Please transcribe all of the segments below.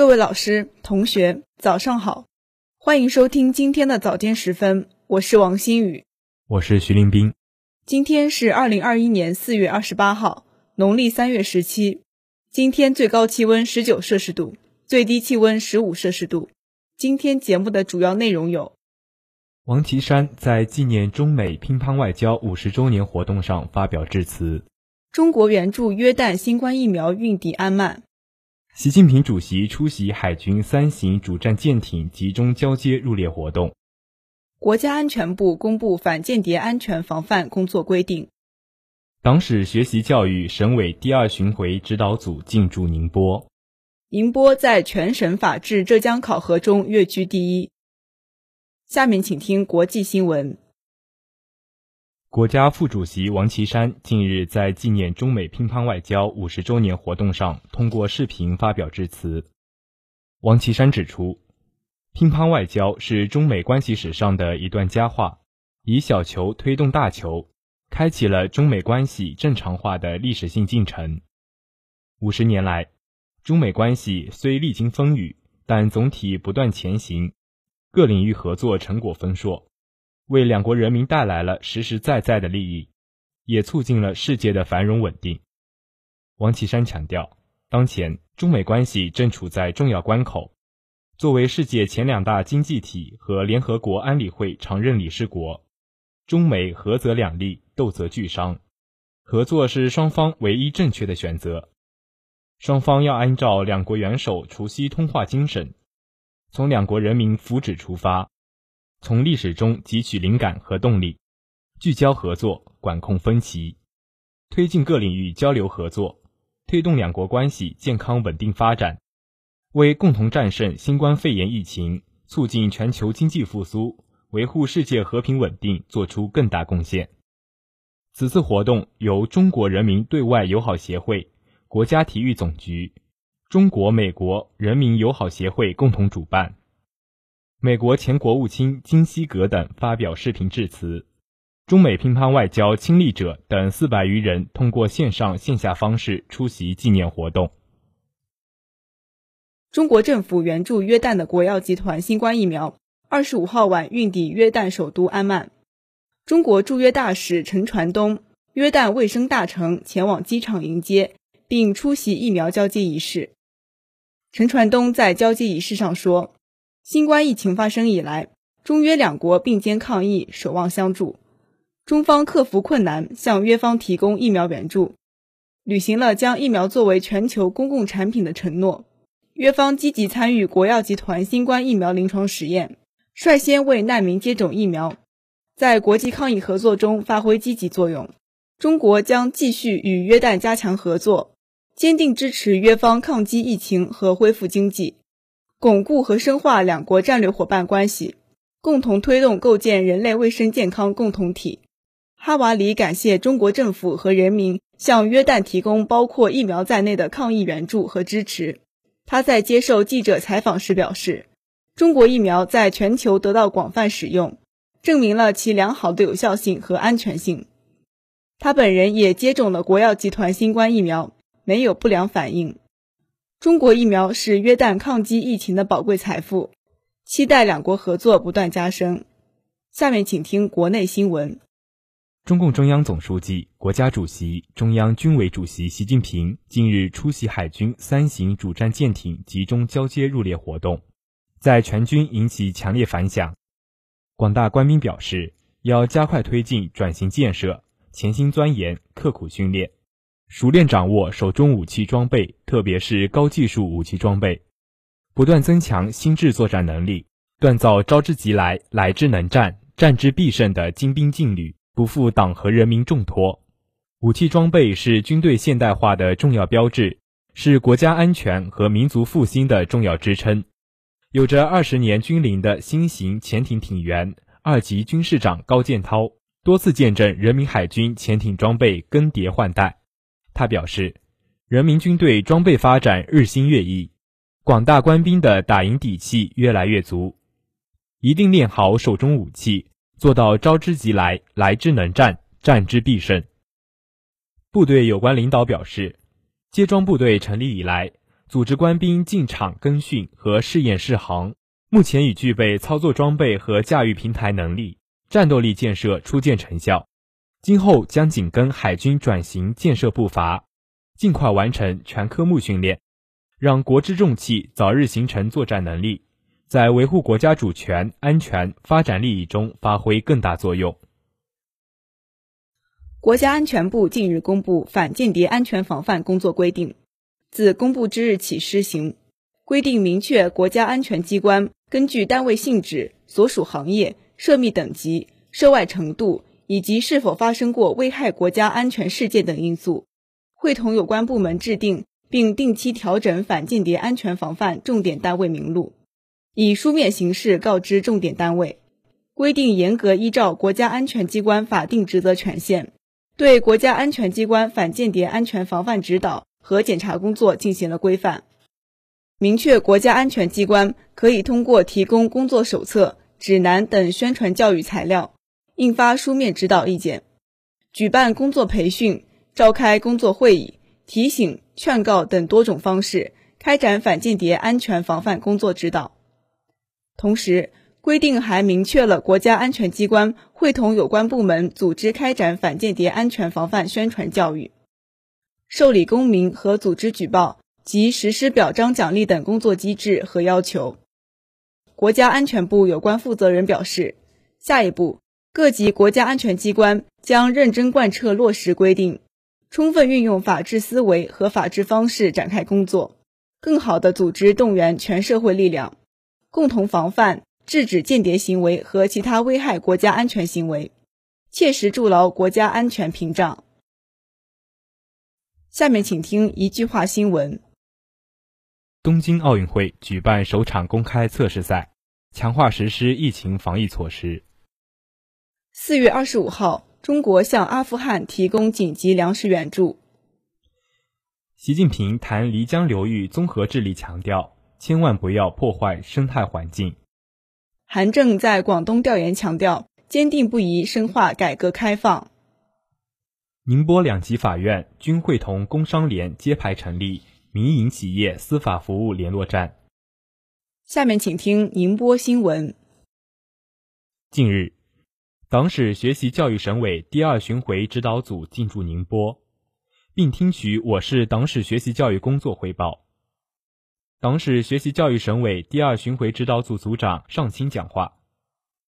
各位老师、同学，早上好，欢迎收听今天的早间时分，我是王新宇，我是徐林斌。今天是二零二一年四月二十八号，农历三月十七。今天最高气温十九摄氏度，最低气温十五摄氏度。今天节目的主要内容有：王岐山在纪念中美乒乓外交五十周年活动上发表致辞；中国援助约旦新冠疫苗运抵安曼。习近平主席出席海军三型主战舰艇集中交接入列活动。国家安全部公布反间谍安全防范工作规定。党史学习教育省委第二巡回指导组进驻宁波。宁波在全省法治浙江考核中跃居第一。下面请听国际新闻。国家副主席王岐山近日在纪念中美乒乓外交五十周年活动上通过视频发表致辞。王岐山指出，乒乓外交是中美关系史上的一段佳话，以小球推动大球，开启了中美关系正常化的历史性进程。五十年来，中美关系虽历经风雨，但总体不断前行，各领域合作成果丰硕。为两国人民带来了实实在在的利益，也促进了世界的繁荣稳定。王岐山强调，当前中美关系正处在重要关口。作为世界前两大经济体和联合国安理会常任理事国，中美合则两利，斗则俱伤。合作是双方唯一正确的选择。双方要按照两国元首除夕通话精神，从两国人民福祉出发。从历史中汲取灵感和动力，聚焦合作，管控分歧，推进各领域交流合作，推动两国关系健康稳定发展，为共同战胜新冠肺炎疫情、促进全球经济复苏、维护世界和平稳定做出更大贡献。此次活动由中国人民对外友好协会、国家体育总局、中国美国人民友好协会共同主办。美国前国务卿金希格等发表视频致辞，中美乒乓外交亲历者等四百余人通过线上线下方式出席纪念活动。中国政府援助约旦的国药集团新冠疫苗，二十五号晚运抵约旦首都安曼。中国驻约大使陈传东、约旦卫生大臣前往机场迎接，并出席疫苗交接仪式。陈传东在交接仪式上说。新冠疫情发生以来，中约两国并肩抗疫，守望相助。中方克服困难，向约方提供疫苗援助，履行了将疫苗作为全球公共产品的承诺。约方积极参与国药集团新冠疫苗临床实验，率先为难民接种疫苗，在国际抗疫合作中发挥积极作用。中国将继续与约旦加强合作，坚定支持约方抗击疫情和恢复经济。巩固和深化两国战略伙伴关系，共同推动构建人类卫生健康共同体。哈瓦里感谢中国政府和人民向约旦提供包括疫苗在内的抗疫援助和支持。他在接受记者采访时表示，中国疫苗在全球得到广泛使用，证明了其良好的有效性和安全性。他本人也接种了国药集团新冠疫苗，没有不良反应。中国疫苗是约旦抗击疫情的宝贵财富，期待两国合作不断加深。下面请听国内新闻。中共中央总书记、国家主席、中央军委主席习近平近日出席海军三型主战舰艇集中交接入列活动，在全军引起强烈反响。广大官兵表示，要加快推进转型建设，潜心钻研，刻苦训练。熟练掌握手中武器装备，特别是高技术武器装备，不断增强心智作战能力，锻造招之即来、来之能战、战之必胜的精兵劲旅，不负党和人民重托。武器装备是军队现代化的重要标志，是国家安全和民族复兴的重要支撑。有着二十年军龄的新型潜艇艇员、二级军士长高建涛，多次见证人民海军潜艇装备更迭换代。他表示，人民军队装备发展日新月异，广大官兵的打赢底气越来越足，一定练好手中武器，做到招之即来、来之能战、战之必胜。部队有关领导表示，接装部队成立以来，组织官兵进场跟训和试验试航，目前已具备操作装备和驾驭平台能力，战斗力建设初见成效。今后将紧跟海军转型建设步伐，尽快完成全科目训练，让国之重器早日形成作战能力，在维护国家主权、安全、发展利益中发挥更大作用。国家安全部近日公布《反间谍安全防范工作规定》。自公布之日起施行，规定明确国家安全机关根据单位性质、所属行业、涉密等级、涉外程度以及是否发生过危害国家安全事件等因素，会同有关部门制定并定期调整反间谍安全防范重点单位名录，以书面形式告知重点单位。规定严格依照国家安全机关法定职责权限，对国家安全机关反间谍安全防范指导。和检查工作进行了规范，明确国家安全机关可以通过提供工作手册、指南等宣传教育材料，印发书面指导意见，举办工作培训、召开工作会议、提醒、劝告等多种方式开展反间谍安全防范工作指导。同时，规定还明确了国家安全机关会同有关部门组织开展反间谍安全防范宣传教育。受理公民和组织举报及实施表彰奖励等工作机制和要求。国家安全部有关负责人表示，下一步，各级国家安全机关将认真贯彻落实规定，充分运用法治思维和法治方式展开工作，更好地组织动员全社会力量，共同防范、制止间谍行为和其他危害国家安全行为，切实筑牢国家安全屏障。下面请听一句话新闻：东京奥运会举办首场公开测试赛，强化实施疫情防疫措施。四月二十五号，中国向阿富汗提供紧急粮食援助。习近平谈漓江流域综合治理，强调千万不要破坏生态环境。韩正在广东调研，强调坚定不移深化改革开放。宁波两级法院均会同工商联揭牌成立民营企业司法服务联络站。下面请听宁波新闻。近日，党史学习教育省委第二巡回指导组进驻宁波，并听取我市党史学习教育工作汇报。党史学习教育省委第二巡回指导组组长尚清讲话，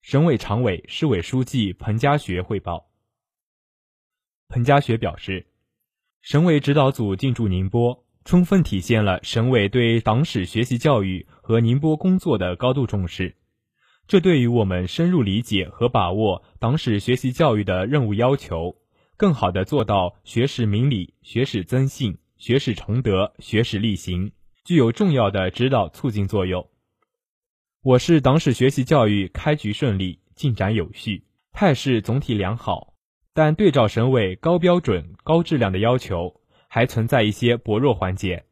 省委常委、市委书记彭家学汇报。彭家学表示，省委指导组进驻宁波，充分体现了省委对党史学习教育和宁波工作的高度重视。这对于我们深入理解和把握党史学习教育的任务要求，更好地做到学史明理、学史增信、学史崇德、学史力行，具有重要的指导促进作用。我市党史学习教育开局顺利，进展有序，态势总体良好。但对照省委高标准、高质量的要求，还存在一些薄弱环节。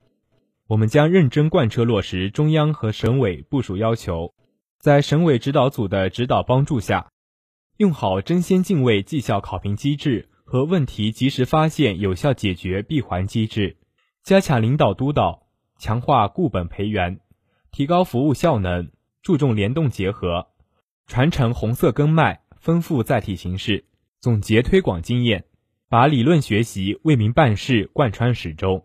我们将认真贯彻落实中央和省委部署要求，在省委指导组的指导帮助下，用好争先进位绩效考评机制和问题及时发现、有效解决闭环机制，加强领导督导，强化固本培元，提高服务效能，注重联动结合，传承红色根脉，丰富载体形式。总结推广经验，把理论学习为民办事贯穿始终，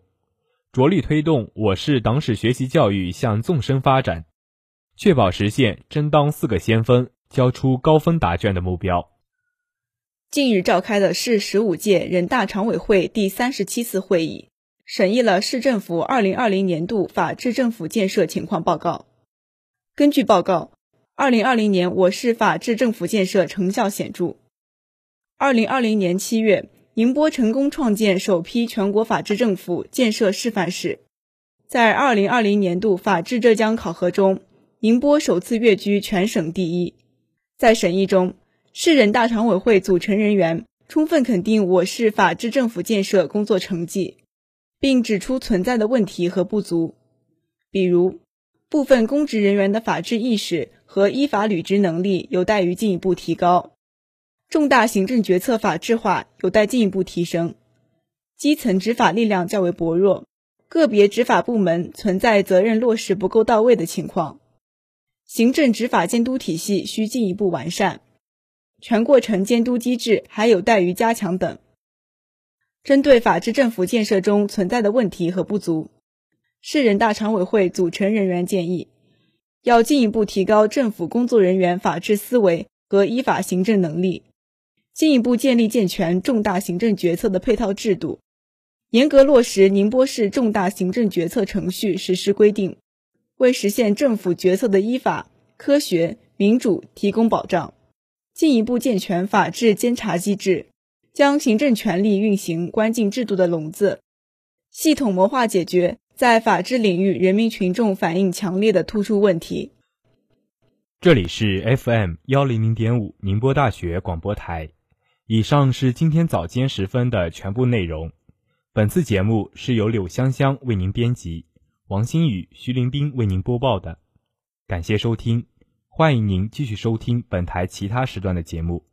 着力推动我市党史学习教育向纵深发展，确保实现争当四个先锋、交出高分答卷的目标。近日召开的市十五届人大常委会第三十七次会议，审议了市政府二零二零年度法治政府建设情况报告。根据报告，二零二零年我市法治政府建设成效显著。二零二零年七月，宁波成功创建首批全国法治政府建设示范市。在二零二零年度法治浙江考核中，宁波首次跃居全省第一。在审议中，市人大常委会组成人员充分肯定我市法治政府建设工作成绩，并指出存在的问题和不足，比如部分公职人员的法治意识和依法履职能力有待于进一步提高。重大行政决策法治化有待进一步提升，基层执法力量较为薄弱，个别执法部门存在责任落实不够到位的情况，行政执法监督体系需进一步完善，全过程监督机制还有待于加强等。针对法治政府建设中存在的问题和不足，市人大常委会组成人员建议，要进一步提高政府工作人员法治思维和依法行政能力，进一步建立健全重大行政决策的配套制度，严格落实宁波市重大行政决策程序实施规定，为实现政府决策的依法、科学、民主提供保障，进一步健全法治监察机制。将行政权力运行关进制度的笼子，系统谋划解决在法治领域人民群众反映强烈的突出问题。这里是 FM 幺零零点五宁波大学广播台。以上是今天早间时分的全部内容。本次节目是由柳香香为您编辑，王新宇、徐林斌为您播报的。感谢收听，欢迎您继续收听本台其他时段的节目。